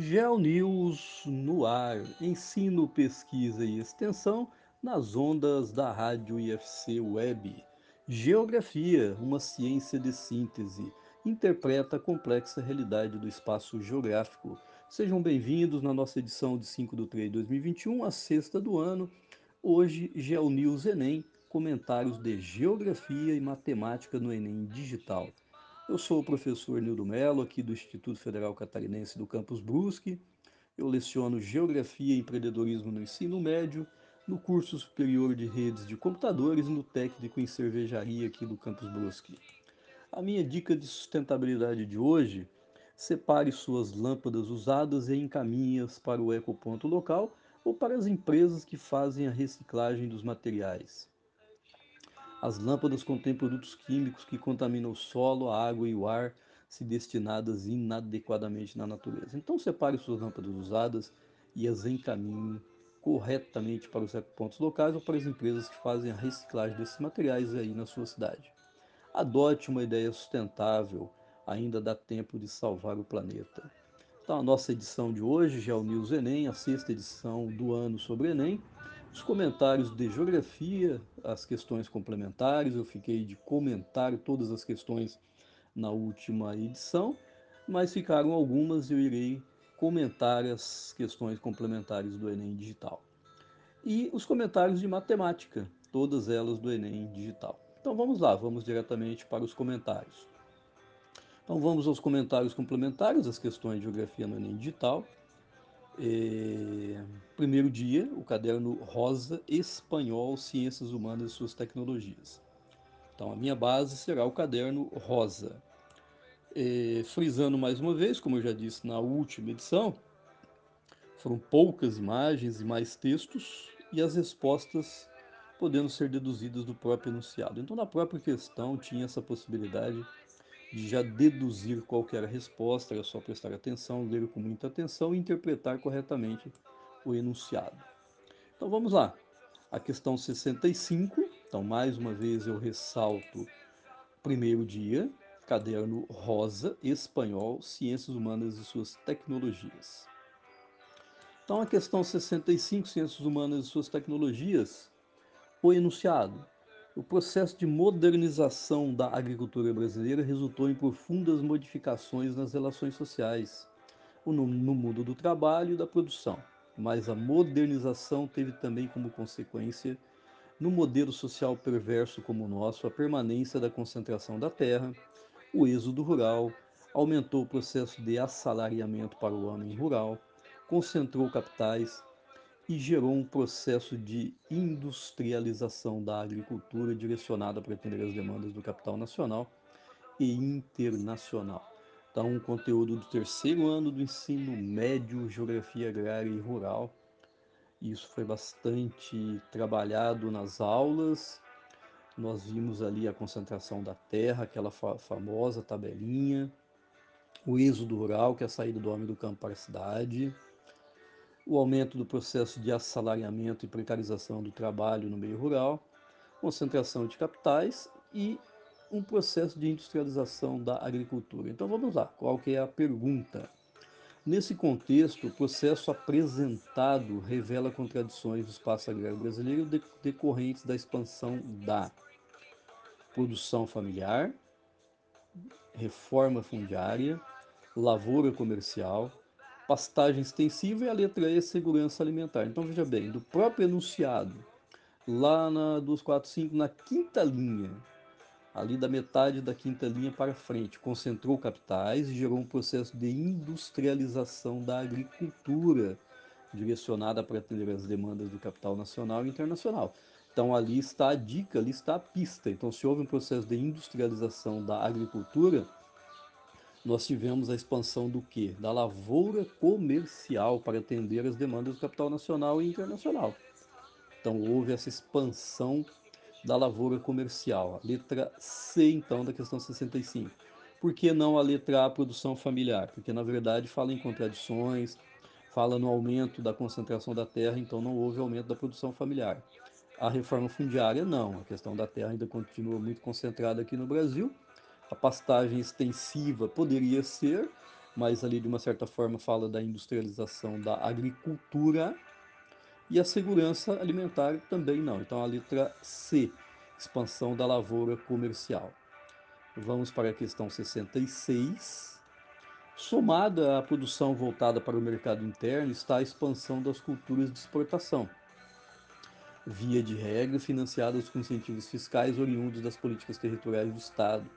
GeoNews no ar, ensino, pesquisa e extensão nas ondas da rádio IFC Web. Geografia, uma ciência de síntese, interpreta a complexa realidade do espaço geográfico. Sejam bem-vindos na nossa edição de 5 de 3 de 2021, a sexta do ano. Hoje, GeoNews Enem, comentários de Geografia e Matemática no Enem Digital. Eu sou o professor Nildo Mello, aqui do Instituto Federal Catarinense do Campus Brusque. Eu leciono Geografia e Empreendedorismo no ensino médio, no curso superior de redes de computadores e no técnico em cervejaria aqui do Campus Brusque. A minha dica de sustentabilidade de hoje, separe suas lâmpadas usadas e encaminhe-as para o ecoponto local ou para as empresas que fazem a reciclagem dos materiais. As lâmpadas contêm produtos químicos que contaminam o solo, a água e o ar, se destinadas inadequadamente na natureza. Então separe suas lâmpadas usadas e as encaminhe corretamente para os pontos locais ou para as empresas que fazem a reciclagem desses materiais aí na sua cidade. Adote uma ideia sustentável, ainda dá tempo de salvar o planeta. Então a nossa edição de hoje, já é o News Enem, a sexta edição do ano sobre Enem, os comentários de geografia, as questões complementares, eu fiquei de comentar todas as questões na última edição, mas ficaram algumas e eu irei comentar as questões complementares do Enem Digital. E os comentários de matemática, todas elas do Enem Digital. Então vamos lá, vamos diretamente para os comentários. Então vamos aos comentários complementares, as questões de geografia no Enem Digital. É, primeiro dia, o caderno rosa espanhol Ciências Humanas e Suas Tecnologias. Então, a minha base será o caderno rosa. É, frisando mais uma vez, como eu já disse na última edição, foram poucas imagens e mais textos e as respostas podendo ser deduzidas do próprio enunciado. Então, na própria questão tinha essa possibilidade de já deduzir qualquer resposta, era só prestar atenção, ler com muita atenção e interpretar corretamente o enunciado. Então vamos lá. A questão 65, então mais uma vez eu ressalto primeiro dia, caderno rosa, espanhol, ciências humanas e suas tecnologias. Então a questão 65, ciências humanas e suas tecnologias, o enunciado. O processo de modernização da agricultura brasileira resultou em profundas modificações nas relações sociais, no, mundo do trabalho e da produção. Mas a modernização teve também como consequência, no modelo social perverso como o nosso, a permanência da concentração da terra, o êxodo rural, aumentou o processo de assalariamento para o homem rural, concentrou capitais, e gerou um processo de industrialização da agricultura direcionada para atender as demandas do capital nacional e internacional. Então, um conteúdo do terceiro ano do ensino médio, geografia agrária e rural. Isso foi bastante trabalhado nas aulas. Nós vimos ali a concentração da terra, aquela fa famosa tabelinha, o êxodo rural, que é a saída do homem do campo para a cidade, o aumento do processo de assalariamento e precarização do trabalho no meio rural, concentração de capitais e um processo de industrialização da agricultura. Então vamos lá, qual que é a pergunta? Nesse contexto, o processo apresentado revela contradições do espaço agrário brasileiro decorrentes da expansão da produção familiar, reforma fundiária, lavoura comercial, pastagem extensiva e a letra E, segurança alimentar. Então veja bem, do próprio enunciado, lá na 245, na quinta linha, ali da metade da quinta linha para frente, concentrou capitais e gerou um processo de industrialização da agricultura, direcionada para atender as demandas do capital nacional e internacional. Então ali está a dica, ali está a pista. Então se houve um processo de industrialização da agricultura, nós tivemos a expansão do que? Da lavoura comercial para atender as demandas do capital nacional e internacional. Então houve essa expansão da lavoura comercial. A letra C, então, da questão 65. Por que não a letra A, produção familiar? Porque, na verdade, fala em contradições, fala no aumento da concentração da terra, então não houve aumento da produção familiar. A reforma fundiária, não. A questão da terra ainda continua muito concentrada aqui no Brasil, a pastagem extensiva poderia ser, mas ali de uma certa forma fala da industrialização da agricultura e a segurança alimentar também não. Então a letra C, expansão da lavoura comercial. Vamos para a questão 66. Somada à produção voltada para o mercado interno está a expansão das culturas de exportação, via de regra financiadas com incentivos fiscais oriundos das políticas territoriais do Estado.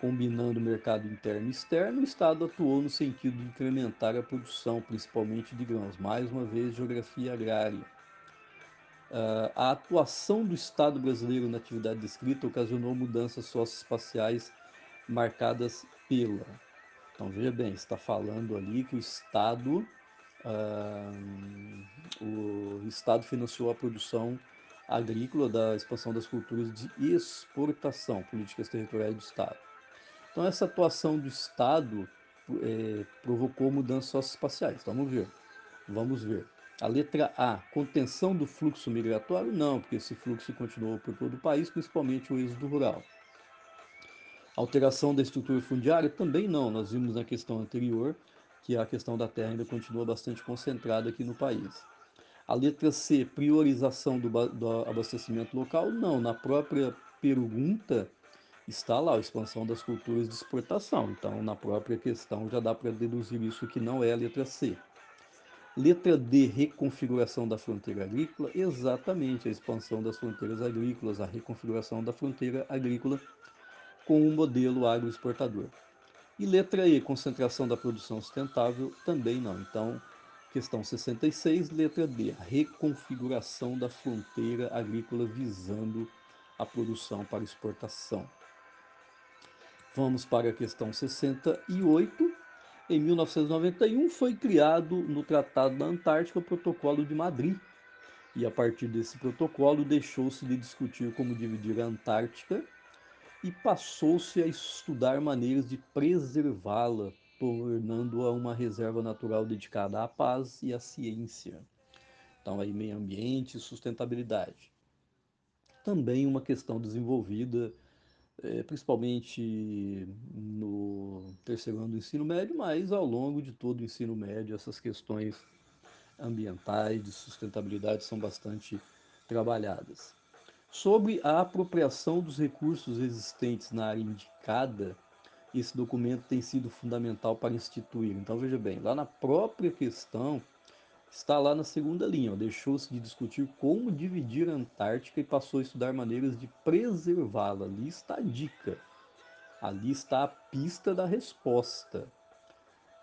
Combinando mercado interno e externo, o Estado atuou no sentido de incrementar a produção, principalmente de grãos. Mais uma vez, geografia agrária. Uh, a atuação do Estado brasileiro na atividade descrita ocasionou mudanças socioespaciais marcadas pela. Então veja bem, está falando ali que o Estado, uh, o Estado financiou a produção agrícola da expansão das culturas de exportação, políticas territoriais do Estado. Então essa atuação do Estado é, provocou mudanças socioespaciais. Vamos ver. Vamos ver. A letra A, contenção do fluxo migratório? Não, porque esse fluxo continuou por todo o país, principalmente o êxodo rural. Alteração da estrutura fundiária? Também não. Nós vimos na questão anterior que a questão da terra ainda continua bastante concentrada aqui no país. A letra C, priorização do, do abastecimento local? Não. Na própria pergunta está lá a expansão das culturas de exportação. Então, na própria questão já dá para deduzir isso que não é a letra C. Letra D, reconfiguração da fronteira agrícola, exatamente a expansão das fronteiras agrícolas, a reconfiguração da fronteira agrícola com o um modelo agroexportador. E letra E, concentração da produção sustentável, também não. Então, questão 66, letra D, reconfiguração da fronteira agrícola visando a produção para exportação. Vamos para a questão 68, em 1991 foi criado no Tratado da Antártica o Protocolo de Madrid. E a partir desse protocolo deixou-se de discutir como dividir a Antártica e passou-se a estudar maneiras de preservá-la, tornando-a uma reserva natural dedicada à paz e à ciência. Então aí meio ambiente e sustentabilidade. Também uma questão desenvolvida é, principalmente no terceiro ano do ensino médio, mas ao longo de todo o ensino médio, essas questões ambientais, de sustentabilidade são bastante trabalhadas. Sobre a apropriação dos recursos existentes na área indicada, esse documento tem sido fundamental para instituir. Então, veja bem, lá na própria questão, está lá na segunda linha. Deixou-se de discutir como dividir a Antártica e passou a estudar maneiras de preservá-la. Ali está a dica. Ali está a pista da resposta.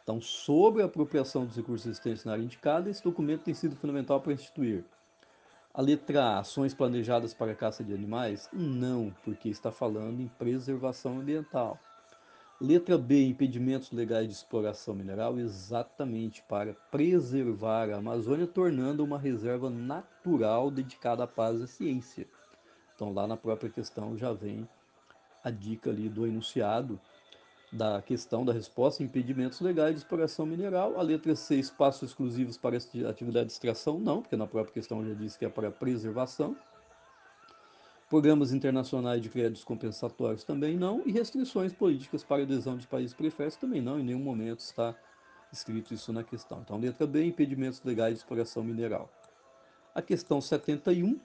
Então, sobre a apropriação dos recursos existentes na área indicada, esse documento tem sido fundamental para instituir. A letra A, ações planejadas para a caça de animais? Não, porque está falando em preservação ambiental. Letra B, impedimentos legais de exploração mineral, exatamente para preservar a Amazônia, tornando uma reserva natural dedicada à paz e à ciência. Então, lá na própria questão já vem a dica ali do enunciado da questão da resposta, impedimentos legais de exploração mineral. A letra C, espaços exclusivos para atividade de extração, não, porque na própria questão já diz que é para preservação. Programas internacionais de créditos compensatórios também não, e restrições políticas para adesão de países periféricos também não, em nenhum momento está escrito isso na questão. Então, letra B, impedimentos legais de exploração mineral. A questão 71,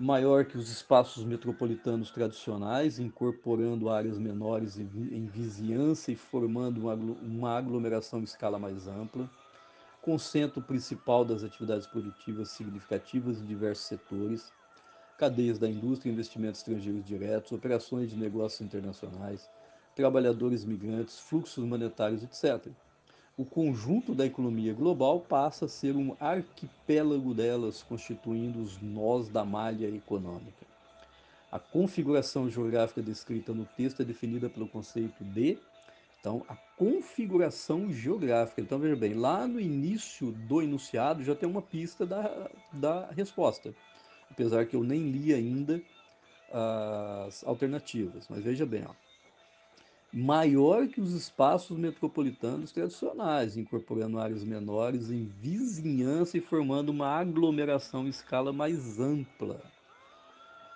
maior que os espaços metropolitanos tradicionais, incorporando áreas menores em vizinhança e formando uma aglomeração em escala mais ampla, com centro principal das atividades produtivas significativas em diversos setores, cadeias da indústria, investimentos estrangeiros diretos, operações de negócios internacionais, trabalhadores migrantes, fluxos monetários, etc. O conjunto da economia global passa a ser um arquipélago delas, constituindo os nós da malha econômica. A configuração geográfica descrita no texto é definida pelo conceito de então, a configuração geográfica. Então, veja bem, lá no início do enunciado já tem uma pista da, da resposta apesar que eu nem li ainda as alternativas. Mas veja bem, ó. maior que os espaços metropolitanos tradicionais, incorporando áreas menores em vizinhança e formando uma aglomeração em escala mais ampla.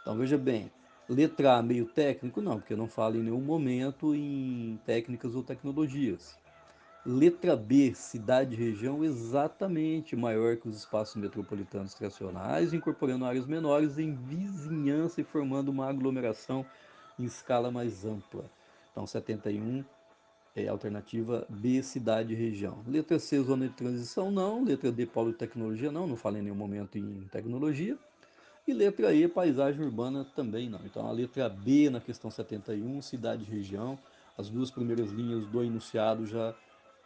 Então veja bem, letra A meio técnico? Não, porque não fala em nenhum momento em técnicas ou tecnologias. Letra B, cidade e região exatamente maior que os espaços metropolitanos tradicionais, incorporando áreas menores em vizinhança e formando uma aglomeração em escala mais ampla. Então, 71 é alternativa B, cidade e região. Letra C, zona de transição, não. Letra D, polo de tecnologia, não. Não falei em nenhum momento em tecnologia. E letra E, paisagem urbana, também não. Então, a letra B na questão 71, cidade e região. As duas primeiras linhas do enunciado já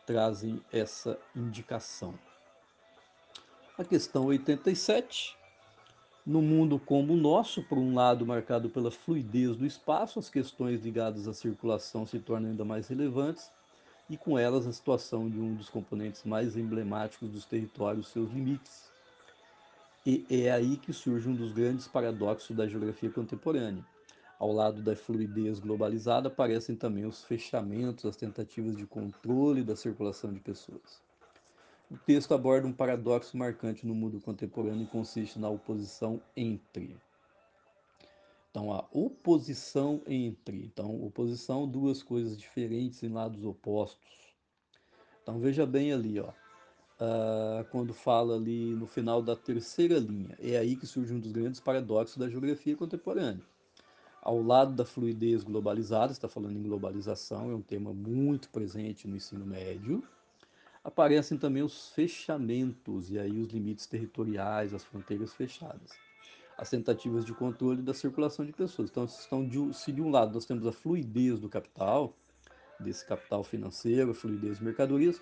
trazem essa indicação. A questão 87. No mundo como o nosso, por um lado marcado pela fluidez do espaço, as questões ligadas à circulação se tornam ainda mais relevantes e com elas a situação de um dos componentes mais emblemáticos dos territórios, seus limites. E é aí que surge um dos grandes paradoxos da geografia contemporânea. Ao lado da fluidez globalizada aparecem também os fechamentos, as tentativas de controle da circulação de pessoas. O texto aborda um paradoxo marcante no mundo contemporâneo e consiste na oposição entre. Então, a oposição entre. Então, oposição, duas coisas diferentes em lados opostos. Então, veja bem ali, ó. Uh, quando fala ali no final da terceira linha. É aí que surge um dos grandes paradoxos da geografia contemporânea ao lado da fluidez globalizada, está falando em globalização, é um tema muito presente no ensino médio. Aparecem também os fechamentos e aí os limites territoriais, as fronteiras fechadas. As tentativas de controle da circulação de pessoas. Então, estão de, se de um lado nós temos a fluidez do capital, desse capital financeiro, a fluidez de mercadorias,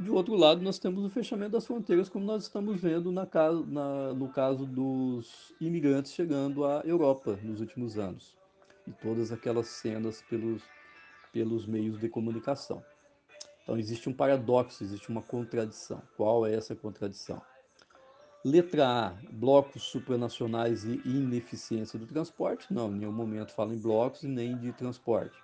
de outro lado, nós temos o fechamento das fronteiras, como nós estamos vendo na, na, no caso dos imigrantes chegando à Europa nos últimos anos. E todas aquelas cenas pelos, pelos meios de comunicação. Então, existe um paradoxo, existe uma contradição. Qual é essa contradição? Letra A, blocos supranacionais e ineficiência do transporte. Não, em nenhum momento fala em blocos e nem de transporte.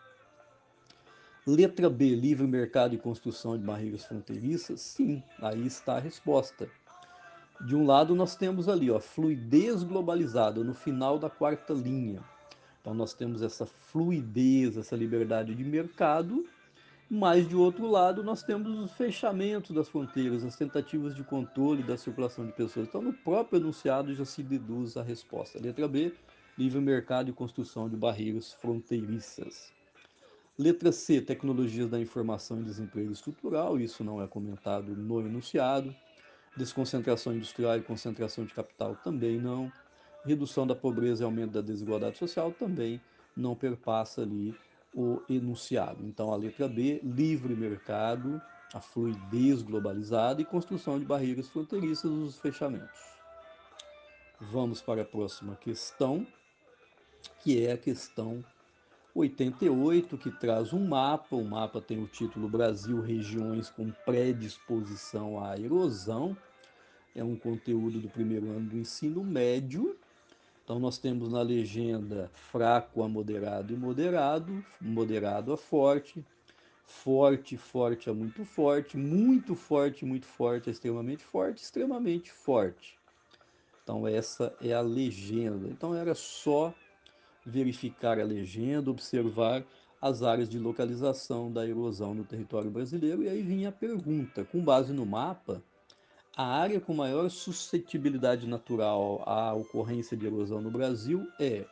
Letra B, livre mercado e construção de barreiras fronteiriças? Sim, aí está a resposta. De um lado, nós temos ali, ó, fluidez globalizada no final da quarta linha. Então, nós temos essa fluidez, essa liberdade de mercado, mas de outro lado, nós temos os fechamentos das fronteiras, as tentativas de controle da circulação de pessoas. Então, no próprio enunciado já se deduz a resposta. Letra B, livre mercado e construção de barreiras fronteiriças. Letra C, tecnologias da informação e desemprego estrutural, isso não é comentado no enunciado. Desconcentração industrial e concentração de capital também não. Redução da pobreza e aumento da desigualdade social também não perpassa ali o enunciado. Então, a letra B, livre mercado, a fluidez globalizada e construção de barreiras fronteiriças os fechamentos. Vamos para a próxima questão, que é a questão 88, que traz um mapa. O mapa tem o título Brasil Regiões com Predisposição à Erosão. É um conteúdo do primeiro ano do ensino médio. Então, nós temos na legenda fraco a moderado e moderado, moderado a forte, forte, forte a muito forte, muito forte, muito forte, extremamente forte, extremamente forte. Então, essa é a legenda. Então, era só verificar a legenda, observar as áreas de localização da erosão no território brasileiro. E aí vinha a pergunta: com base no mapa, a área com maior suscetibilidade natural à ocorrência de erosão no Brasil é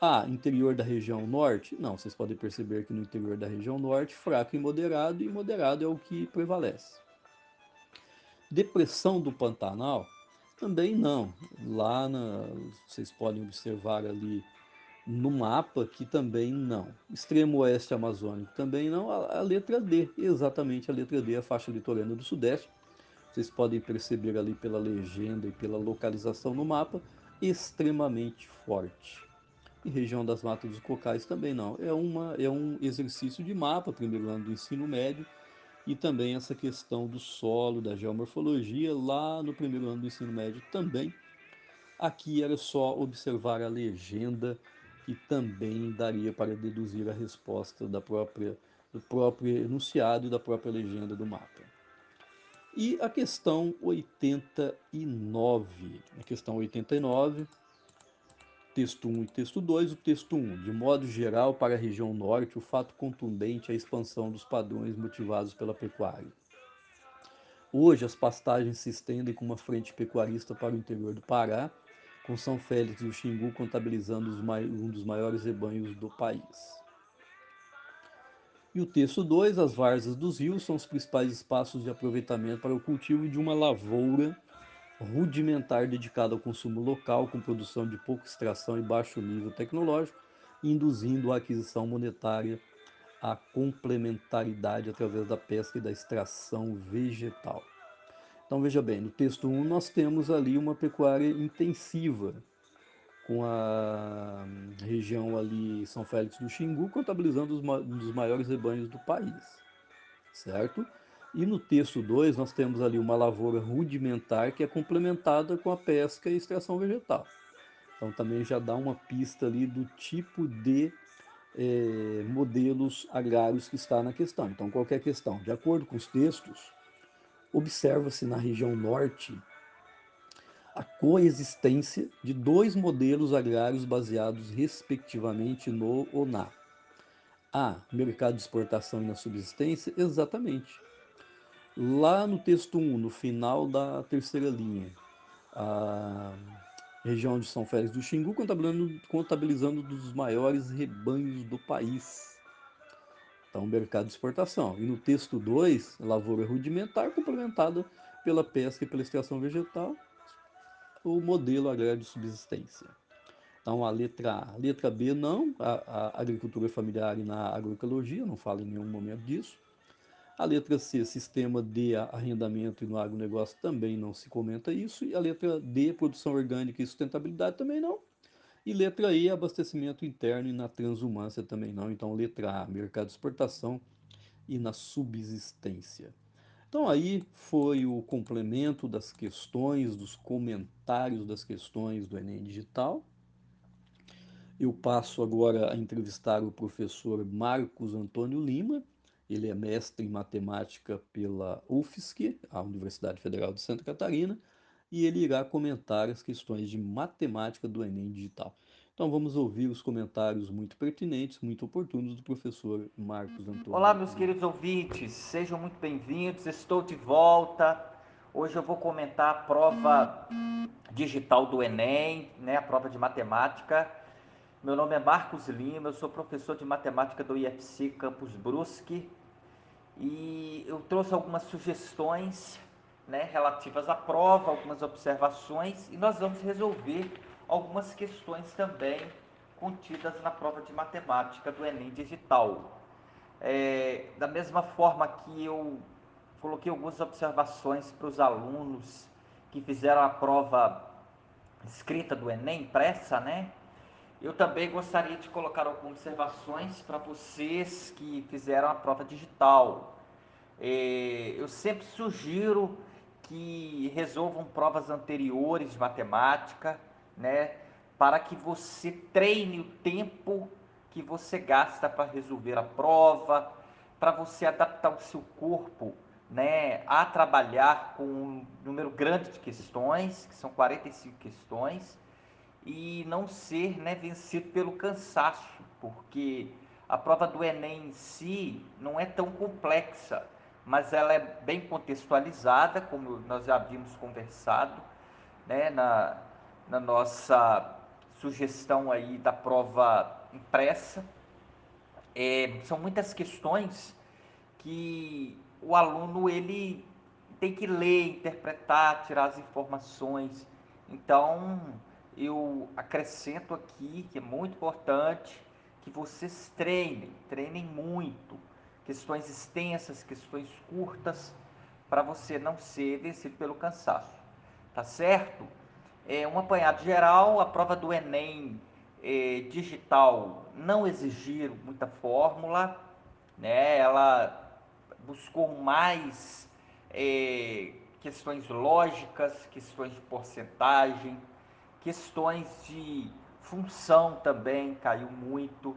a interior da região norte? Não, vocês podem perceber que no interior da região norte, fraco e moderado, e moderado é o que prevalece. Depressão do Pantanal? Também não. Lá na, vocês podem observar ali no mapa que também não. Extremo oeste amazônico também não. A, a, letra D, exatamente a letra D, a faixa litorânea do sudeste. Vocês podem perceber ali pela legenda e pela localização no mapa, extremamente forte. E região das matas dos cocais também não. É, uma, é um exercício de mapa, primeiro ano do ensino médio, e também essa questão do solo, da geomorfologia, lá no primeiro ano do ensino médio também. Aqui era só observar a legenda e também daria para deduzir a resposta da própria, do próprio enunciado e da própria legenda do mapa. E a questão 89. A questão 89 texto 1 e texto 2. O texto 1, de modo geral, para a região norte, o fato contundente é a expansão dos padrões motivados pela pecuária. Hoje, as pastagens se estendem com uma frente pecuarista para o interior do Pará, com São Félix do Xingu contabilizando um dos maiores rebanhos do país. E o texto 2, as várzeas dos rios são os principais espaços de aproveitamento para o cultivo de uma lavoura rudimentar dedicada ao consumo local, com produção de pouca extração e baixo nível tecnológico, induzindo a aquisição monetária a complementaridade através da pesca e da extração vegetal. Então veja bem, no texto 1 nós temos ali uma pecuária intensiva, com a região ali São Félix do Xingu contabilizando um dos maiores rebanhos do país, certo? E no texto 2 nós temos ali uma lavoura rudimentar que é complementada com a pesca e extração vegetal. Então também já dá uma pista ali do tipo de é, modelos agrários que está na questão. Então, qualquer questão, de acordo com os textos, observa-se na região norte a coexistência de dois modelos agrários baseados respectivamente no ou na. A. Mercado de exportação e na subsistência? Exatamente. Lá no texto 1, no final da terceira linha, a região de São Félix do Xingu, contabilizando, contabilizando dos maiores rebanhos do país. Então, mercado de exportação. E no texto 2, lavoura rudimentar, complementada pela pesca e pela extração vegetal, o modelo agrário de subsistência. Então, a letra A. Letra B, não. A, a agricultura familiar e na agroecologia, não fala em nenhum momento disso. A letra C, sistema de arrendamento e no agronegócio, também não se comenta isso. E a letra D, produção orgânica e sustentabilidade, também não. E letra E, abastecimento interno e na transumância, também não. Então, letra A, mercado de exportação e na subsistência. Então, aí foi o complemento das questões, dos comentários das questões do Enem Digital. Eu passo agora a entrevistar o professor Marcos Antônio Lima, ele é mestre em matemática pela UFSC, a Universidade Federal de Santa Catarina, e ele irá comentar as questões de matemática do Enem Digital. Então vamos ouvir os comentários muito pertinentes, muito oportunos do professor Marcos Antônio. Olá, meus queridos ouvintes, sejam muito bem-vindos. Estou de volta. Hoje eu vou comentar a prova digital do Enem, né, a prova de matemática. Meu nome é Marcos Lima, eu sou professor de matemática do IFC Campus Brusque e eu trouxe algumas sugestões né, relativas à prova, algumas observações e nós vamos resolver algumas questões também contidas na prova de matemática do Enem Digital. É, da mesma forma que eu coloquei algumas observações para os alunos que fizeram a prova escrita do Enem, impressa, né? Eu também gostaria de colocar algumas observações para vocês que fizeram a prova digital. É, eu sempre sugiro que resolvam provas anteriores de matemática, né, para que você treine o tempo que você gasta para resolver a prova, para você adaptar o seu corpo, né, a trabalhar com um número grande de questões, que são 45 questões, e não ser né, vencido pelo cansaço, porque a prova do Enem em si não é tão complexa, mas ela é bem contextualizada, como nós já havíamos conversado né, na, na nossa sugestão aí da prova impressa. É, são muitas questões que o aluno ele tem que ler, interpretar, tirar as informações. Então, eu acrescento aqui que é muito importante que vocês treinem, treinem muito. Questões extensas, questões curtas, para você não ser vencido pelo cansaço. Tá certo? É um apanhado geral, a prova do Enem é, digital não exigiram muita fórmula, né? Ela buscou mais é, questões lógicas, questões de porcentagem, questões de função também caiu muito.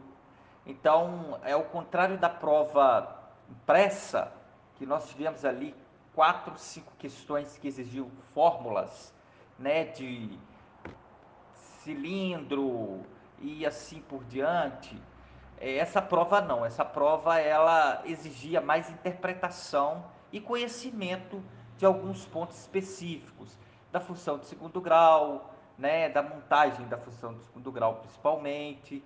Então, é o contrário da prova impressa, que nós tivemos ali quatro, cinco questões que exigiam fórmulas, né, de cilindro e assim por diante, é, essa prova não, essa prova ela exigia mais interpretação e conhecimento de alguns pontos específicos da função de segundo grau, né, da montagem da função de segundo grau principalmente,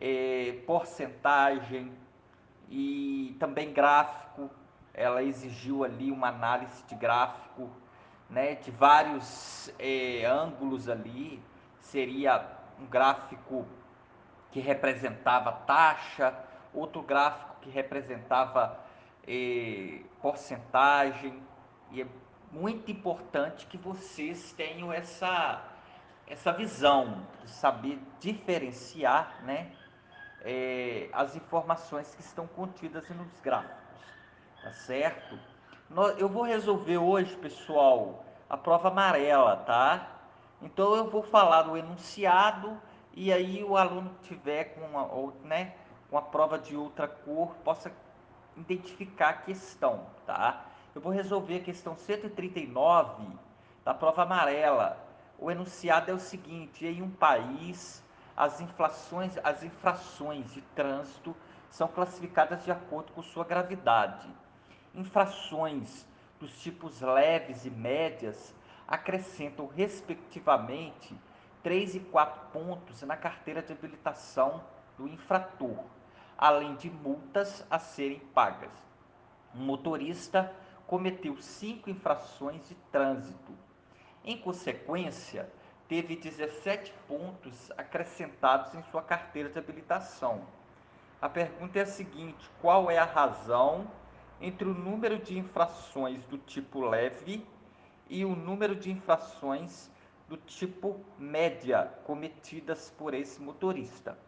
é, porcentagem e também gráfico. Ela exigiu ali uma análise de gráfico, né, de vários é, ângulos ali. Seria um gráfico que representava taxa, outro gráfico que representava eh, porcentagem. E é muito importante que vocês tenham essa, essa visão de saber diferenciar né, eh, as informações que estão contidas nos gráficos. Tá certo? Eu vou resolver hoje, pessoal, a prova amarela, tá? Então eu vou falar do enunciado e aí o aluno que tiver com uma, ou, né, uma prova de outra cor possa identificar a questão, tá? Eu vou resolver a questão 139 da prova amarela. O enunciado é o seguinte: em um país, as inflações, as infrações de trânsito são classificadas de acordo com sua gravidade. Infrações dos tipos leves e médias acrescentam respectivamente 3 e 4 pontos na carteira de habilitação do infrator, além de multas a serem pagas. Um motorista cometeu cinco infrações de trânsito. Em consequência, teve 17 pontos acrescentados em sua carteira de habilitação. A pergunta é a seguinte: qual é a razão entre o número de infrações do tipo leve e o número de infrações do tipo média cometidas por esse motorista.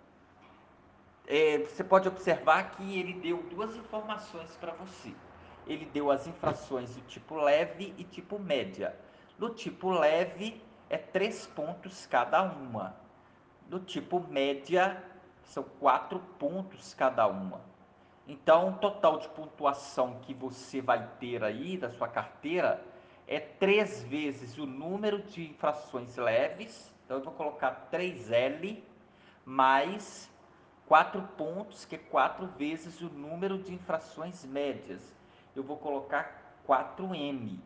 É, você pode observar que ele deu duas informações para você. Ele deu as infrações do tipo leve e tipo média. Do tipo leve é três pontos cada uma. Do tipo média são quatro pontos cada uma. Então, o total de pontuação que você vai ter aí da sua carteira é três vezes o número de infrações leves, então eu vou colocar 3L mais 4 pontos, que é 4 vezes o número de infrações médias. Eu vou colocar 4M.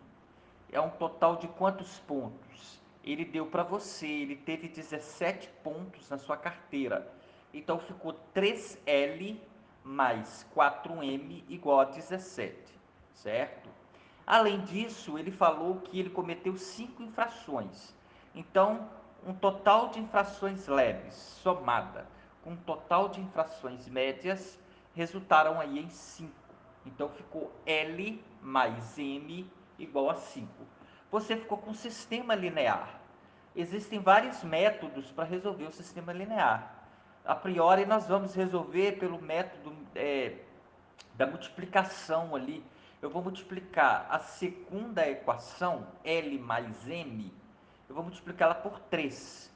É um total de quantos pontos? Ele deu para você, ele teve 17 pontos na sua carteira. Então ficou 3L mais 4M igual a 17, certo? Além disso, ele falou que ele cometeu cinco infrações. Então, um total de infrações leves somada com um total de infrações médias resultaram aí em 5. Então ficou L mais M igual a 5. Você ficou com um sistema linear. Existem vários métodos para resolver o sistema linear. A priori, nós vamos resolver pelo método é, da multiplicação ali eu vou multiplicar a segunda equação, L mais M, eu vou multiplicá-la por 3.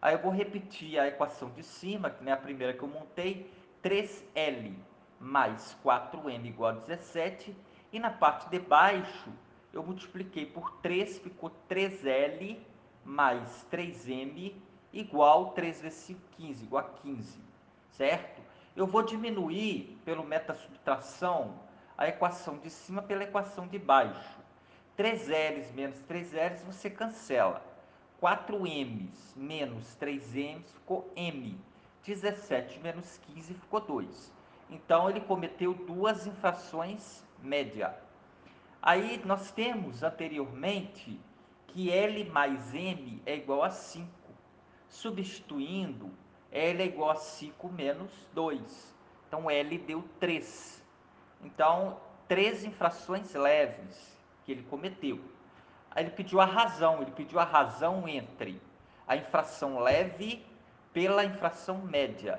Aí eu vou repetir a equação de cima, que é a primeira que eu montei, 3L mais 4M igual a 17, e na parte de baixo eu multipliquei por 3, ficou 3L mais 3M igual 3 vezes 5, 15, igual a 15, certo? Eu vou diminuir pelo da subtração a equação de cima pela equação de baixo. 3 L's menos 3 L's você cancela. 4M's menos 3M's ficou M. 17 menos 15 ficou 2. Então, ele cometeu duas infrações média. Aí, nós temos anteriormente que L mais M é igual a 5. Substituindo, L é igual a 5 menos 2. Então, L deu 3. Então, três infrações leves que ele cometeu. Aí ele pediu a razão, ele pediu a razão entre a infração leve pela infração média.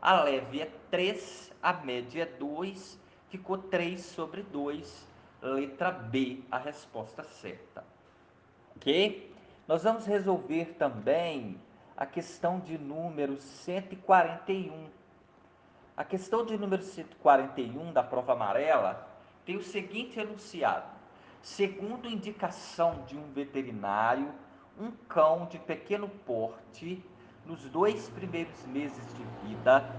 A leve é 3, a média é 2, ficou 3 sobre 2, letra B, a resposta certa. Ok? Nós vamos resolver também a questão de número 141 a questão de número 141 da prova amarela tem o seguinte enunciado: segundo indicação de um veterinário, um cão de pequeno porte nos dois primeiros meses de vida,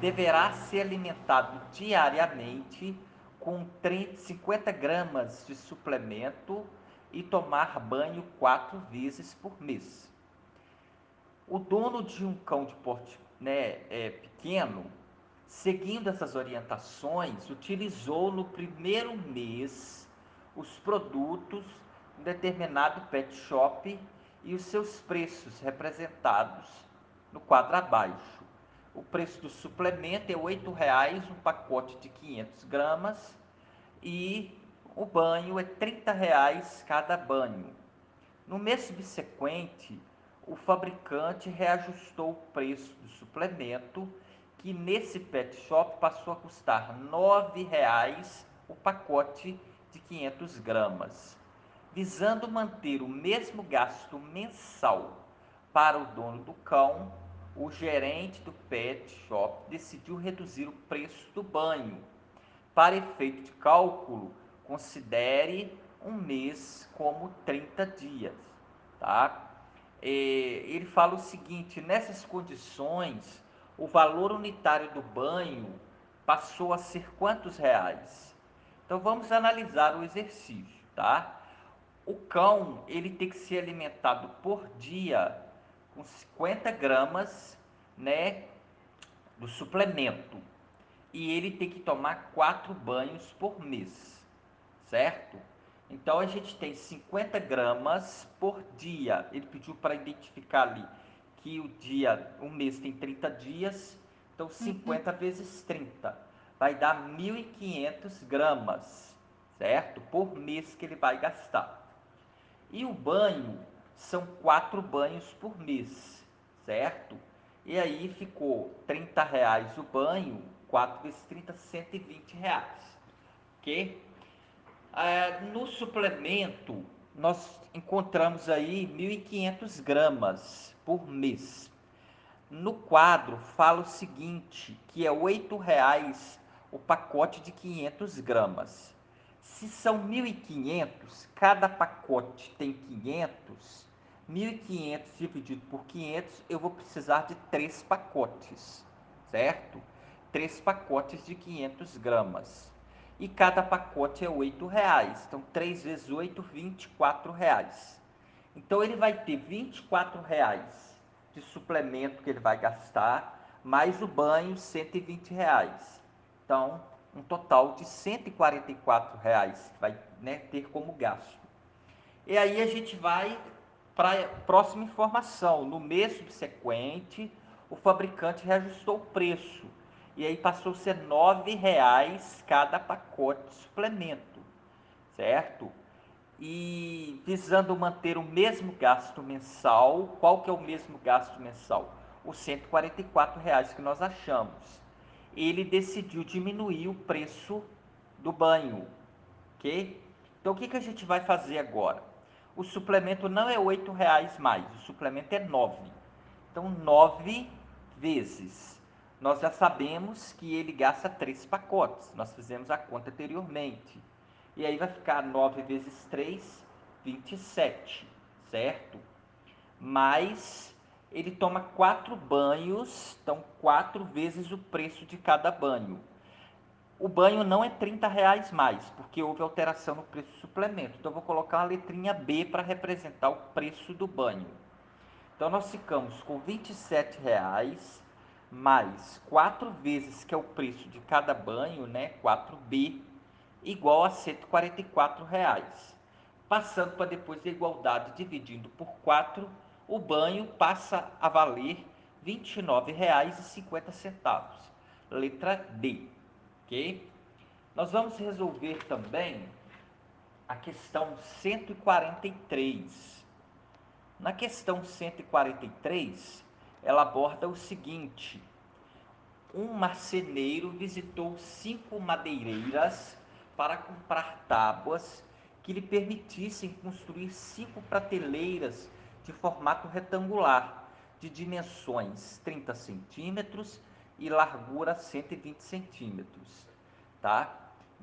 deverá ser alimentado diariamente com 30, 50 gramas de suplemento e tomar banho quatro vezes por mês. O dono de um cão de porte né, é, pequeno, seguindo essas orientações, utilizou no primeiro mês os produtos de determinado pet shop e os seus preços representados no quadro abaixo. O preço do suplemento é R$ 8,00 um pacote de 500 gramas e o banho é R$ 30,00 cada banho. No mês subsequente, o fabricante reajustou o preço do suplemento, que nesse pet shop passou a custar R$ 9,00 o pacote de 500 gramas. Visando manter o mesmo gasto mensal para o dono do cão, o gerente do pet shop decidiu reduzir o preço do banho. Para efeito de cálculo, considere um mês como 30 dias, tá? Ele fala o seguinte: nessas condições, o valor unitário do banho passou a ser quantos reais? Então vamos analisar o exercício, tá? O cão ele tem que ser alimentado por dia com 50 gramas, né, do suplemento. E ele tem que tomar quatro banhos por mês, certo? Então a gente tem 50 gramas por dia. Ele pediu para identificar ali que o dia, um mês tem 30 dias, então 50 uhum. vezes 30 vai dar 1.500 gramas, certo? Por mês que ele vai gastar. E o banho são quatro banhos por mês, certo? E aí ficou 30 reais o banho, 4 vezes 30, 120 reais, ok? É, no suplemento, nós encontramos aí 1.500 gramas por mês. No quadro fala o seguinte, que é R$ 8,00 o pacote de 500 gramas. Se são 1.500, cada pacote tem 500, 1.500 dividido por 500, eu vou precisar de três pacotes, certo? Três pacotes de 500 gramas. E cada pacote é R$ reais. Então, 3 vezes 8, 24 reais. Então, ele vai ter 24 reais de suplemento que ele vai gastar, mais o banho, 120 reais. Então, um total de 144 reais que vai né, ter como gasto. E aí a gente vai para a próxima informação. No mês subsequente, o fabricante reajustou o preço. E aí passou a ser R$ reais cada pacote de suplemento, certo? E visando manter o mesmo gasto mensal, qual que é o mesmo gasto mensal? Os 144 reais que nós achamos ele decidiu diminuir o preço do banho, ok? Então o que, que a gente vai fazer agora? O suplemento não é R$ reais mais, o suplemento é 9. Então 9 vezes. Nós já sabemos que ele gasta três pacotes, nós fizemos a conta anteriormente. E aí vai ficar 9 vezes 3, 27, certo? Mais ele toma quatro banhos, então quatro vezes o preço de cada banho. O banho não é 30 reais mais, porque houve alteração no preço do suplemento. Então eu vou colocar uma letrinha B para representar o preço do banho. Então nós ficamos com 27 reais mais quatro vezes que é o preço de cada banho, né? 4B igual a 144 reais. Passando para depois da igualdade dividindo por 4 o banho passa a valer R$ 29,50. Letra D, ok? Nós vamos resolver também a questão 143. Na questão 143, ela aborda o seguinte: um marceneiro visitou cinco madeireiras para comprar tábuas que lhe permitissem construir cinco prateleiras de formato retangular, de dimensões 30 centímetros e largura 120 centímetros, tá?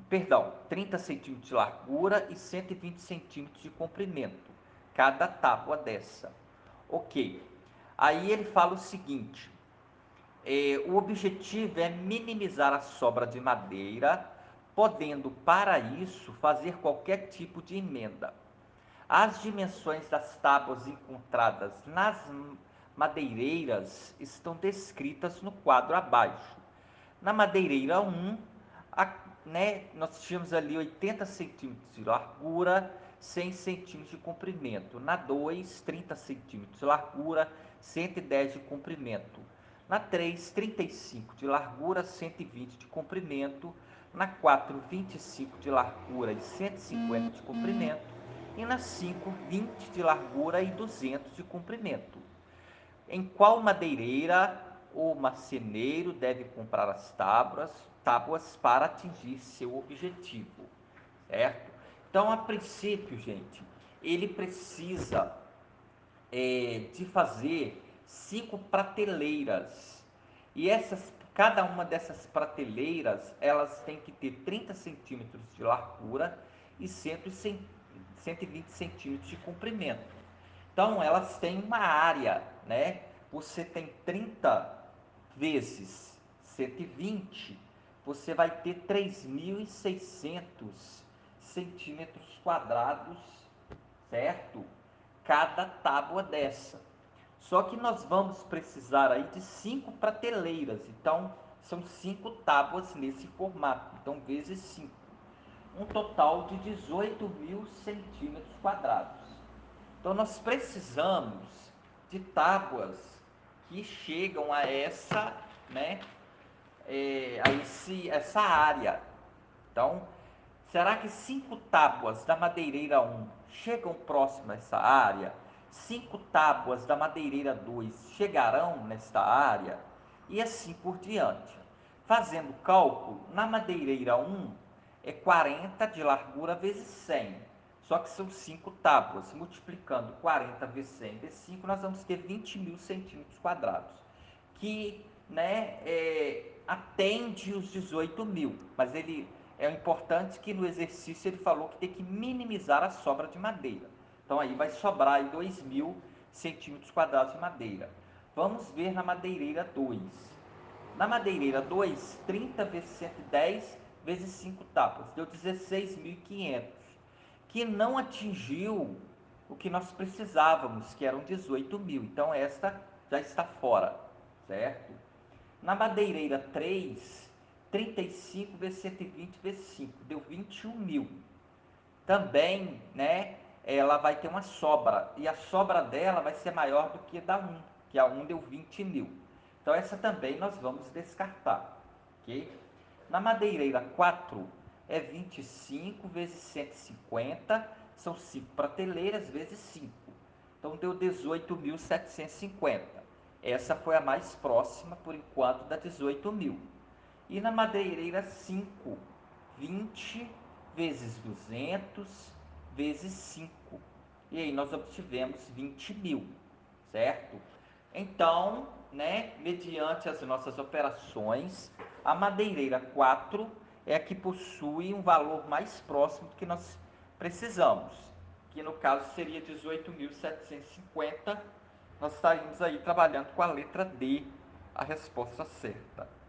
Perdão, 30 centímetros de largura e 120 centímetros de comprimento, cada tábua dessa. Ok. Aí ele fala o seguinte: é, o objetivo é minimizar a sobra de madeira, podendo, para isso, fazer qualquer tipo de emenda. As dimensões das tábuas encontradas nas madeireiras estão descritas no quadro abaixo. Na madeireira 1, a, né, nós tínhamos ali 80 centímetros de largura, 100 centímetros de comprimento. Na 2, 30 centímetros de largura, 110 de comprimento. Na 3, 35 de largura, 120 de comprimento. Na 4, 25 de largura e 150 de comprimento. E na 5, 20 de largura e 200 de comprimento. Em qual madeireira o marceneiro deve comprar as tábuas, tábuas para atingir seu objetivo, certo? Então, a princípio, gente, ele precisa é, de fazer cinco prateleiras. E essas, cada uma dessas prateleiras, elas têm que ter 30 centímetros de largura e 120 centímetros de comprimento. Então, elas têm uma área, né? Você tem 30 vezes 120, você vai ter 3.600 centímetros quadrados, certo? Cada tábua dessa. Só que nós vamos precisar aí de cinco prateleiras, então são cinco tábuas nesse formato, então vezes 5. Um total de 18 mil centímetros quadrados. Então nós precisamos de tábuas que chegam a essa, né, é, a esse, essa área. Então, será que cinco tábuas da madeireira 1 chegam próximo a essa área? Cinco tábuas da madeireira 2 chegarão nesta área? E assim por diante. Fazendo cálculo, na madeireira 1 é 40 de largura vezes 100. Só que são 5 tábuas. Multiplicando 40 vezes 100 vezes 5, nós vamos ter 20 mil centímetros quadrados. Que né, é, atende os 18 mil, mas ele é importante que no exercício ele falou que tem que minimizar a sobra de madeira. Então aí vai sobrar aí 2 mil centímetros quadrados de madeira. Vamos ver na madeireira 2. Na madeireira 2, 30 vezes 110 vezes 5 tapas, deu 16.500, que não atingiu o que nós precisávamos, que eram 18 mil. Então esta já está fora, certo? Na madeireira 3, 35 vezes 120 vezes 5, deu 21 mil. Também, né, ela vai ter uma sobra, e a sobra dela vai ser maior do que a da 1, que a 1 deu 20 mil. Então essa também nós vamos descartar, ok? Na madeireira 4, é 25 vezes 150, são 5 prateleiras vezes 5. Então deu 18.750. Essa foi a mais próxima, por enquanto, da 18 mil. E na madeireira 5, 20 vezes 200 vezes 5. E aí nós obtivemos 20 mil, certo? Então, né, mediante as nossas operações, a madeireira 4 é a que possui um valor mais próximo do que nós precisamos, que no caso seria 18.750 nós estaríamos aí trabalhando com a letra D, a resposta certa.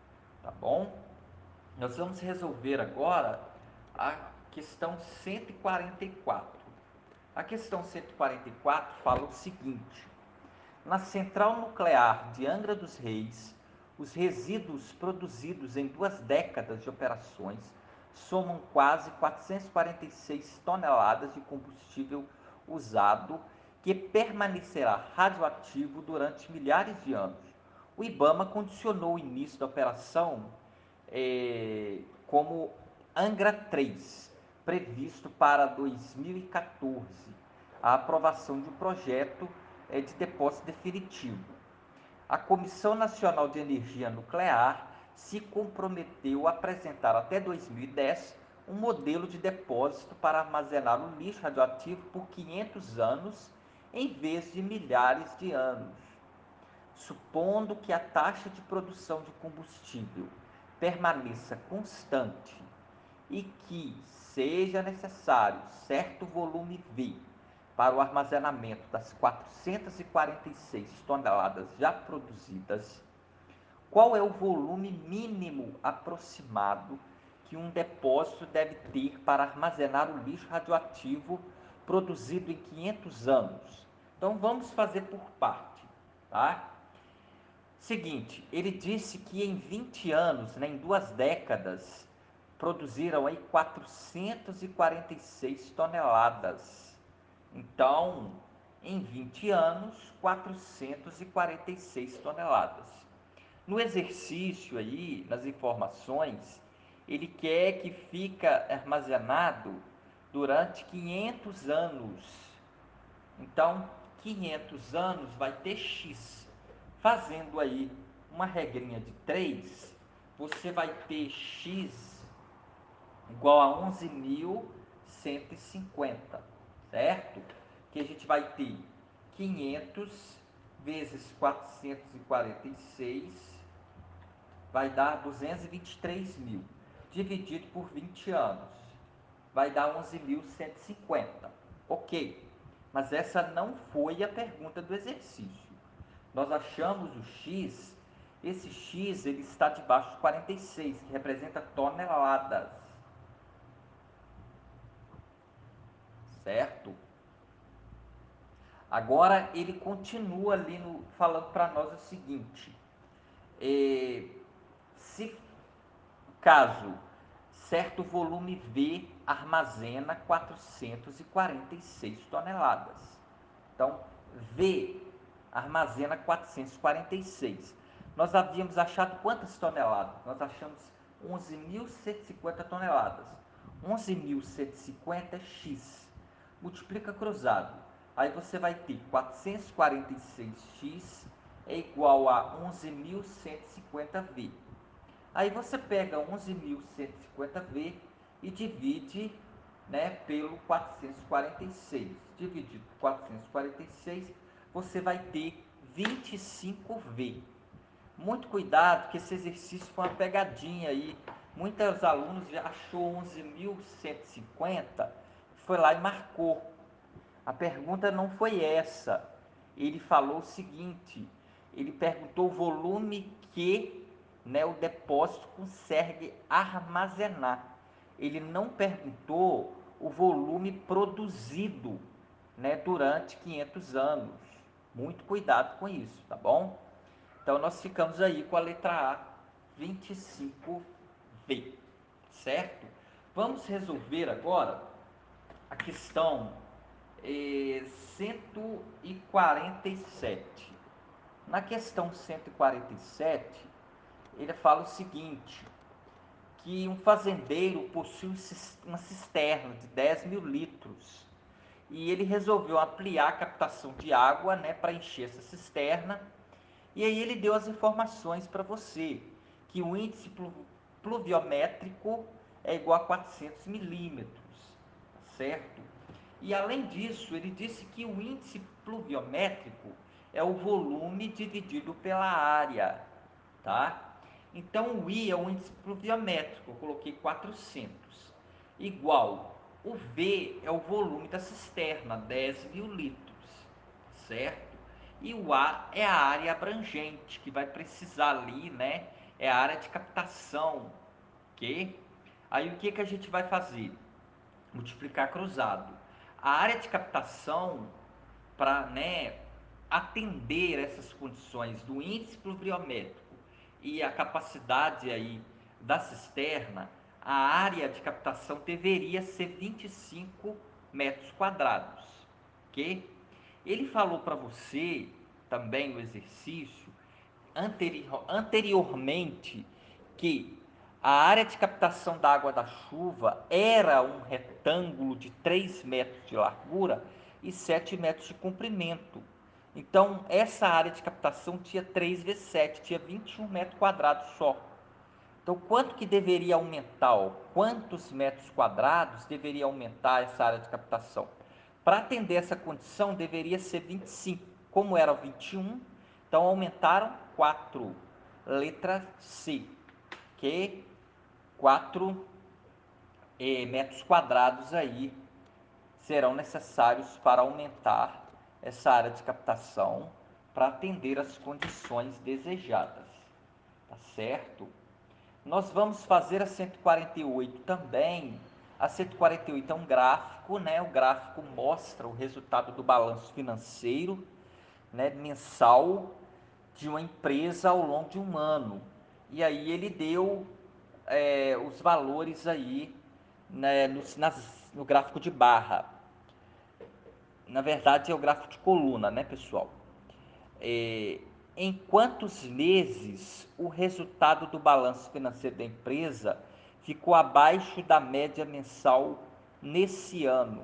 Tá bom? Nós vamos resolver agora a questão 144. A questão 144 fala o seguinte: Na central nuclear de Angra dos Reis, os resíduos produzidos em duas décadas de operações somam quase 446 toneladas de combustível usado que permanecerá radioativo durante milhares de anos. O IBAMA condicionou o início da operação é, como Angra 3, previsto para 2014, a aprovação de um projeto é, de depósito definitivo. A Comissão Nacional de Energia Nuclear se comprometeu a apresentar até 2010 um modelo de depósito para armazenar o lixo radioativo por 500 anos em vez de milhares de anos. Supondo que a taxa de produção de combustível permaneça constante e que seja necessário certo volume V para o armazenamento das 446 toneladas já produzidas, qual é o volume mínimo aproximado que um depósito deve ter para armazenar o lixo radioativo produzido em 500 anos? Então vamos fazer por parte, tá? Seguinte, ele disse que em 20 anos, né, em duas décadas, produziram aí 446 toneladas. Então, em 20 anos, 446 toneladas. No exercício aí, nas informações, ele quer que fica armazenado durante 500 anos. Então, 500 anos vai ter X. Fazendo aí uma regrinha de 3, você vai ter X igual a 11.150, certo? Que a gente vai ter 500 vezes 446 vai dar 223 mil, dividido por 20 anos, vai dar 11.150. Ok, mas essa não foi a pergunta do exercício. Nós achamos o x, esse x ele está debaixo de 46, que representa toneladas. certo? Agora ele continua ali no, falando para nós o seguinte: é, se caso certo volume V armazena 446 toneladas, então V armazena 446. Nós havíamos achado quantas toneladas? Nós achamos 11.150 toneladas. 11.150 é X multiplica cruzado. Aí você vai ter 446x é igual a 11.150v. Aí você pega 11.150v e divide né, pelo 446. Dividido por 446, você vai ter 25v. Muito cuidado, que esse exercício foi uma pegadinha aí. Muitos alunos achou 11.150 foi lá e marcou. A pergunta não foi essa. Ele falou o seguinte: ele perguntou o volume que né, o depósito consegue armazenar. Ele não perguntou o volume produzido né, durante 500 anos. Muito cuidado com isso, tá bom? Então nós ficamos aí com a letra A, 25V, certo? Vamos resolver agora a questão é, 147. Na questão 147, ele fala o seguinte, que um fazendeiro possui uma cisterna de 10 mil litros e ele resolveu ampliar a captação de água né, para encher essa cisterna e aí ele deu as informações para você, que o índice pluviométrico é igual a 400 milímetros certo? E além disso, ele disse que o índice pluviométrico é o volume dividido pela área, tá? Então o I é o índice pluviométrico, eu coloquei 400, igual o V é o volume da cisterna, 10 mil litros, certo? E o A é a área abrangente, que vai precisar ali, né? É a área de captação, ok? Aí o que, que a gente vai fazer? multiplicar cruzado. A área de captação, para né, atender essas condições do índice pluviométrico e a capacidade aí da cisterna, a área de captação deveria ser 25 metros quadrados, ok? Ele falou para você também no exercício anterior, anteriormente que a área de captação da água da chuva era um retângulo de 3 metros de largura e 7 metros de comprimento. Então, essa área de captação tinha 3 vezes 7, tinha 21 metros quadrados só. Então, quanto que deveria aumentar? Ó? Quantos metros quadrados deveria aumentar essa área de captação? Para atender essa condição, deveria ser 25. Como era 21, então aumentaram 4. Letra C. Que 4 eh, metros quadrados aí, serão necessários para aumentar essa área de captação para atender as condições desejadas. Tá certo? Nós vamos fazer a 148 também. A 148 é um gráfico, né? O gráfico mostra o resultado do balanço financeiro, né, mensal de uma empresa ao longo de um ano. E aí ele deu é, os valores aí né, no, nas, no gráfico de barra. Na verdade é o gráfico de coluna, né, pessoal? É, em quantos meses o resultado do balanço financeiro da empresa ficou abaixo da média mensal nesse ano,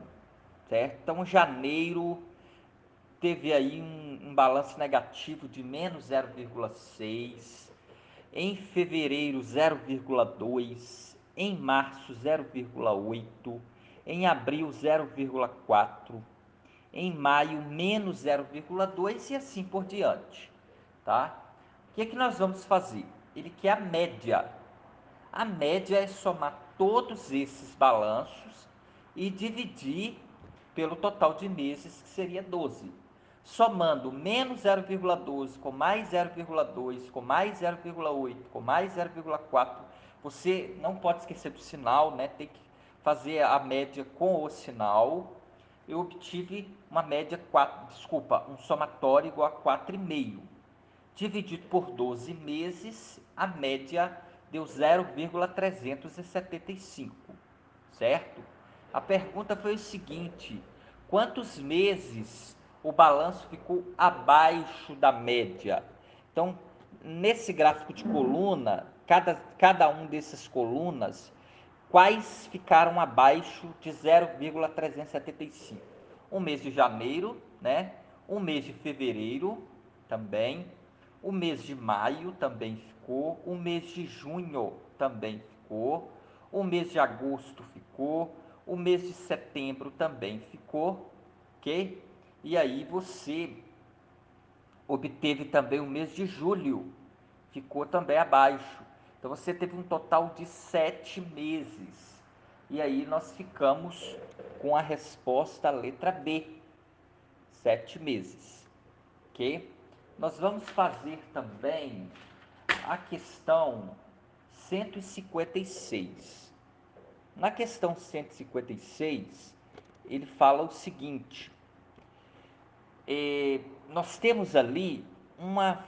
certo? Então, janeiro teve aí um, um balanço negativo de menos 0,6, em fevereiro 0,2, em março 0,8, em abril 0,4, em maio menos 0,2 e assim por diante, tá? O que, é que nós vamos fazer? Ele quer a média. A média é somar todos esses balanços e dividir pelo total de meses, que seria 12 somando menos 0,12 com mais 0,2 com mais 0,8 com mais 0,4, você não pode esquecer do sinal, né? Tem que fazer a média com o sinal. Eu obtive uma média 4, desculpa, um somatório igual a 4,5. Dividido por 12 meses, a média deu 0,375, certo? A pergunta foi o seguinte: quantos meses o balanço ficou abaixo da média. Então, nesse gráfico de coluna, cada, cada um dessas colunas, quais ficaram abaixo de 0,375? O mês de janeiro, né? O mês de fevereiro também, o mês de maio também ficou, o mês de junho também ficou, o mês de agosto ficou, o mês de setembro também ficou, ok? E aí você obteve também o mês de julho, ficou também abaixo. Então você teve um total de sete meses. E aí nós ficamos com a resposta letra B, sete meses. Ok? Nós vamos fazer também a questão 156. Na questão 156, ele fala o seguinte: eh, nós temos ali uma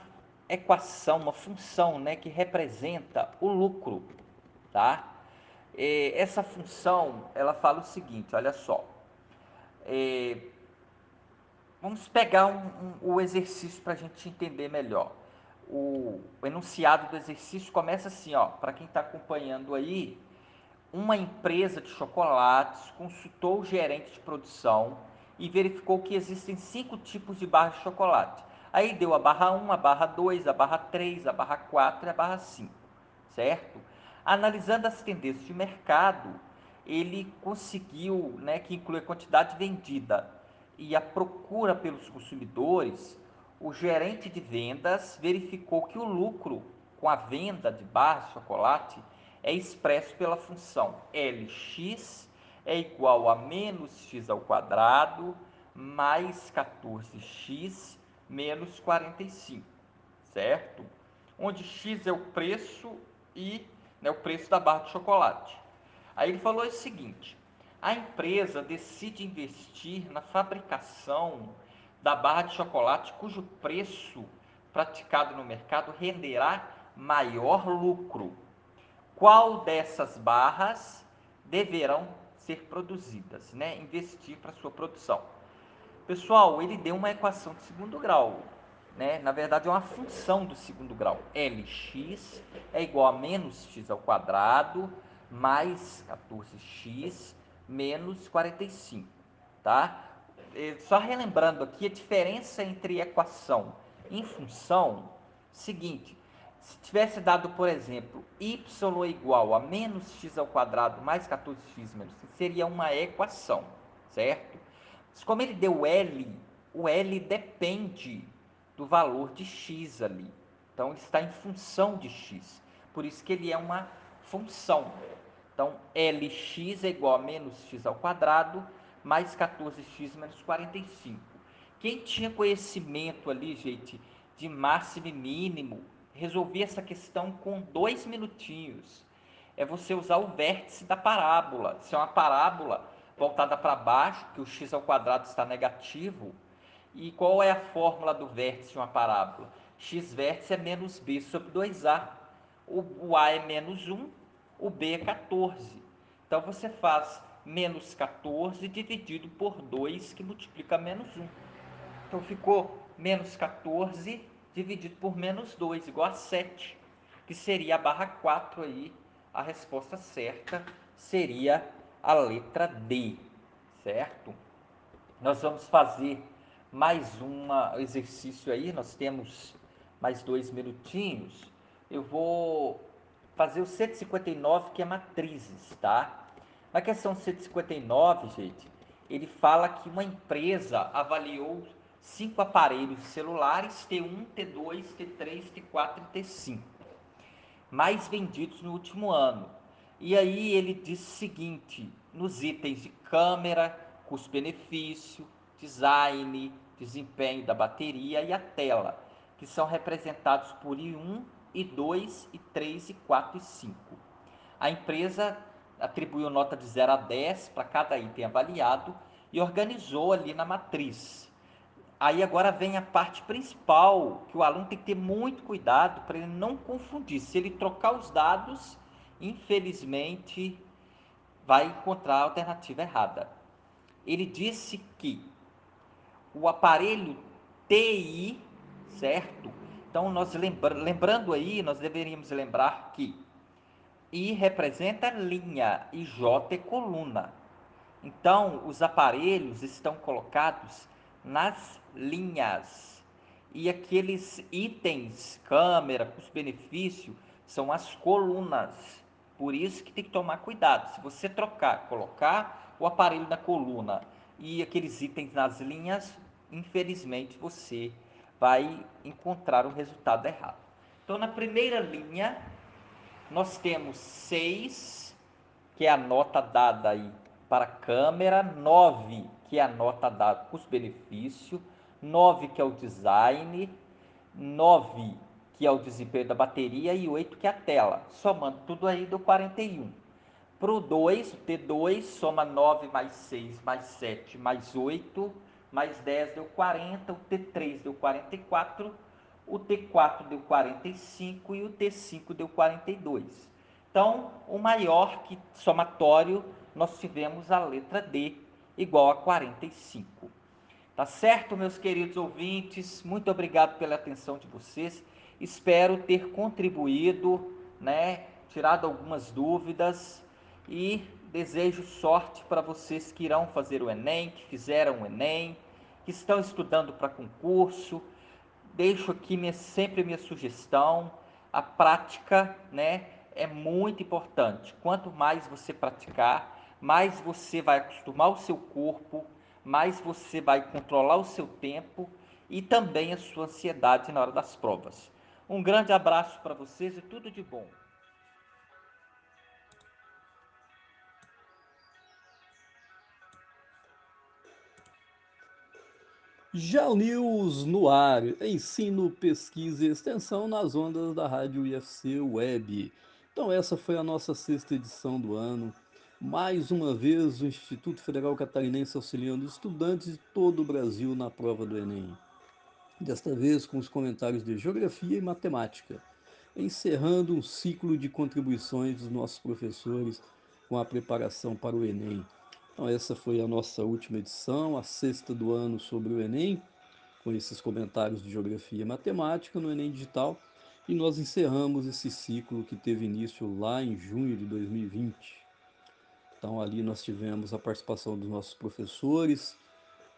equação, uma função, né, que representa o lucro, tá? Eh, essa função, ela fala o seguinte, olha só. Eh, vamos pegar um, um, o exercício para a gente entender melhor. O, enunciado do exercício começa assim, ó, para quem está acompanhando aí, uma empresa de chocolates consultou o gerente de produção e verificou que existem cinco tipos de barra de chocolate. Aí deu a barra 1, a barra 2, a barra 3, a barra 4 e a barra 5, certo? Analisando as tendências de mercado, ele conseguiu, né, que inclui a quantidade vendida e a procura pelos consumidores, o gerente de vendas verificou que o lucro com a venda de barra de chocolate é expresso pela função Lx é igual a menos x ao quadrado mais 14x menos 45, certo? Onde x é o preço e né, o preço da barra de chocolate. Aí ele falou o seguinte: a empresa decide investir na fabricação da barra de chocolate cujo preço praticado no mercado renderá maior lucro. Qual dessas barras deverão ser produzidas, né? investir para sua produção. Pessoal, ele deu uma equação de segundo grau, né? na verdade é uma função do segundo grau. Lx é igual a menos x ao quadrado mais 14x menos 45, tá? Só relembrando aqui a diferença entre equação em função, seguinte, se tivesse dado, por exemplo, y igual a menos x ao quadrado mais 14x menos 5, seria uma equação, certo? Mas como ele deu L, o L depende do valor de x ali. Então, ele está em função de x. Por isso que ele é uma função. Então, Lx é igual a menos x ao quadrado mais 14x menos 45. Quem tinha conhecimento ali, gente, de máximo e mínimo, resolvia essa questão com dois minutinhos. É você usar o vértice da parábola. Se é uma parábola voltada para baixo, que o x ao quadrado está negativo, e qual é a fórmula do vértice de uma parábola? x vértice é menos b sobre 2a. O, o a é menos 1, o b é 14. Então você faz menos 14 dividido por 2, que multiplica menos 1. Então ficou menos 14 dividido por menos 2, igual a 7, que seria a barra 4 aí. A resposta certa seria a letra D, certo? Nós vamos fazer mais um exercício aí, nós temos mais dois minutinhos. Eu vou fazer o 159, que é matrizes, tá? Na questão 159, gente, ele fala que uma empresa avaliou cinco aparelhos celulares T1, T2, T3, T4 e T5, mais vendidos no último ano. E aí ele diz o seguinte, nos itens de câmera, custo-benefício, design, desempenho da bateria e a tela, que são representados por I1, I2, I3, I4 e 5. A empresa atribuiu nota de 0 a 10 para cada item avaliado e organizou ali na matriz. Aí agora vem a parte principal, que o aluno tem que ter muito cuidado para ele não confundir. Se ele trocar os dados, infelizmente vai encontrar a alternativa errada. Ele disse que o aparelho TI, certo? Então, nós lembra, lembrando aí, nós deveríamos lembrar que I representa linha e J é coluna. Então, os aparelhos estão colocados nas linhas. E aqueles itens, câmera, custo-benefício, são as colunas. Por isso que tem que tomar cuidado. Se você trocar, colocar o aparelho na coluna e aqueles itens nas linhas, infelizmente você vai encontrar o resultado errado. Então, na primeira linha, nós temos 6, que é a nota dada aí para a câmera, 9, que é a nota dada custo-benefício, 9, que é o design, 9, que é o desempenho da bateria, e 8, que é a tela. Somando tudo aí, deu 41. Para o 2, o T2, soma 9 mais 6 mais 7 mais 8, mais 10 deu 40, o T3 deu 44, o T4 deu 45 e o T5 deu 42. Então, o maior que somatório, nós tivemos a letra D, igual a 45. Tá certo, meus queridos ouvintes? Muito obrigado pela atenção de vocês. Espero ter contribuído, né, tirado algumas dúvidas e desejo sorte para vocês que irão fazer o Enem, que fizeram o Enem, que estão estudando para concurso, deixo aqui minha, sempre minha sugestão. A prática né, é muito importante. Quanto mais você praticar, mais você vai acostumar o seu corpo, mais você vai controlar o seu tempo e também a sua ansiedade na hora das provas. Um grande abraço para vocês e tudo de bom. Já News no ar, ensino, pesquisa e extensão nas ondas da rádio IFC Web. Então essa foi a nossa sexta edição do ano. Mais uma vez o Instituto Federal Catarinense auxiliando estudantes de todo o Brasil na prova do Enem. Desta vez com os comentários de Geografia e Matemática, encerrando um ciclo de contribuições dos nossos professores com a preparação para o Enem. Então, essa foi a nossa última edição, a sexta do ano sobre o Enem, com esses comentários de geografia e matemática no Enem Digital. E nós encerramos esse ciclo que teve início lá em junho de 2020. Então, ali nós tivemos a participação dos nossos professores,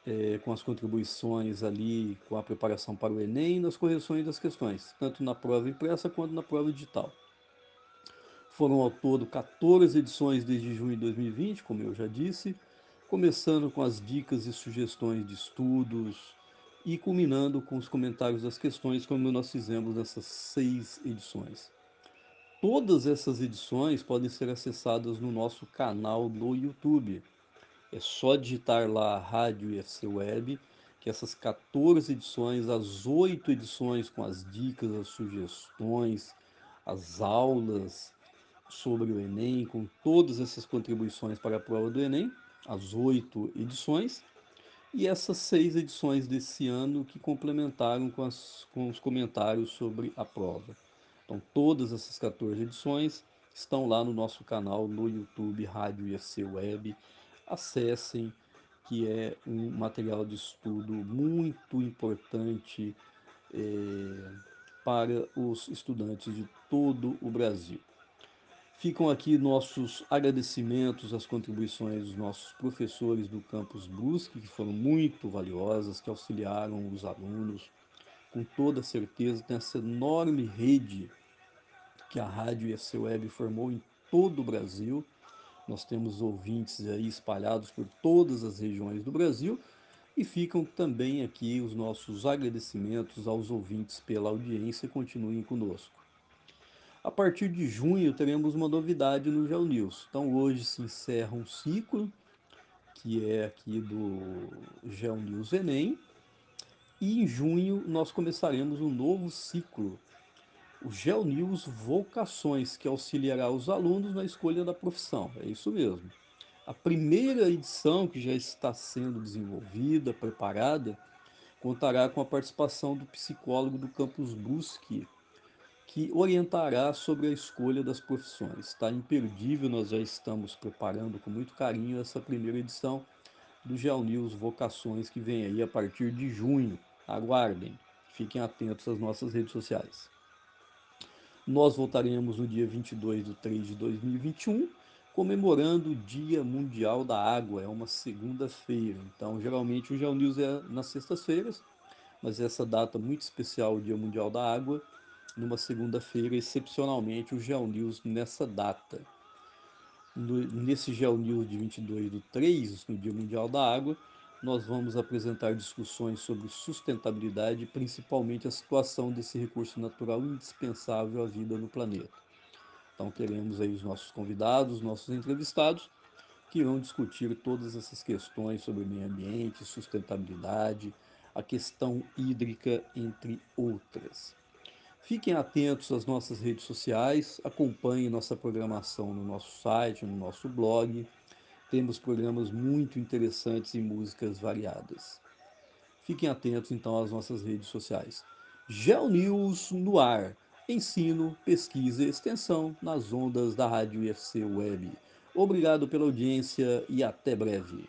é, com as contribuições ali, com a preparação para o Enem nas correções das questões, tanto na prova impressa quanto na prova digital. Foram ao todo 14 edições desde junho de 2020, como eu já disse, começando com as dicas e sugestões de estudos e culminando com os comentários das questões, como nós fizemos nessas seis edições. Todas essas edições podem ser acessadas no nosso canal no YouTube. É só digitar lá Rádio IFC Web, que essas 14 edições, as oito edições com as dicas, as sugestões, as aulas sobre o Enem, com todas essas contribuições para a prova do Enem, as oito edições, e essas seis edições desse ano que complementaram com, as, com os comentários sobre a prova. Então, todas essas 14 edições estão lá no nosso canal no YouTube Rádio IFC Web. Acessem, que é um material de estudo muito importante é, para os estudantes de todo o Brasil. Ficam aqui nossos agradecimentos às contribuições dos nossos professores do campus Brusque, que foram muito valiosas, que auxiliaram os alunos. Com toda certeza, tem essa enorme rede que a Rádio EFC Web formou em todo o Brasil. Nós temos ouvintes aí espalhados por todas as regiões do Brasil e ficam também aqui os nossos agradecimentos aos ouvintes pela audiência. Continuem conosco. A partir de junho teremos uma novidade no Geo News. Então hoje se encerra um ciclo que é aqui do Geo News Enem e em junho nós começaremos um novo ciclo, o Geo News Vocações, que auxiliará os alunos na escolha da profissão. É isso mesmo. A primeira edição que já está sendo desenvolvida, preparada, contará com a participação do psicólogo do Campus Brusque, que orientará sobre a escolha das profissões. Está imperdível, nós já estamos preparando com muito carinho essa primeira edição do GeoNews Vocações que vem aí a partir de junho. Aguardem, fiquem atentos às nossas redes sociais. Nós voltaremos no dia 22 de 3 de 2021, comemorando o Dia Mundial da Água. É uma segunda-feira, então geralmente o GeoNews é nas sextas-feiras, mas essa data muito especial, o Dia Mundial da Água, numa segunda-feira, excepcionalmente o GeoNews nessa data. No, nesse GeoNews de 22 do 3, no Dia Mundial da Água, nós vamos apresentar discussões sobre sustentabilidade, principalmente a situação desse recurso natural indispensável à vida no planeta. Então teremos aí os nossos convidados, nossos entrevistados, que irão discutir todas essas questões sobre meio ambiente, sustentabilidade, a questão hídrica, entre outras. Fiquem atentos às nossas redes sociais, acompanhem nossa programação no nosso site, no nosso blog. Temos programas muito interessantes e músicas variadas. Fiquem atentos então às nossas redes sociais. GeoNews no ar. Ensino, pesquisa e extensão nas ondas da Rádio IFC Web. Obrigado pela audiência e até breve.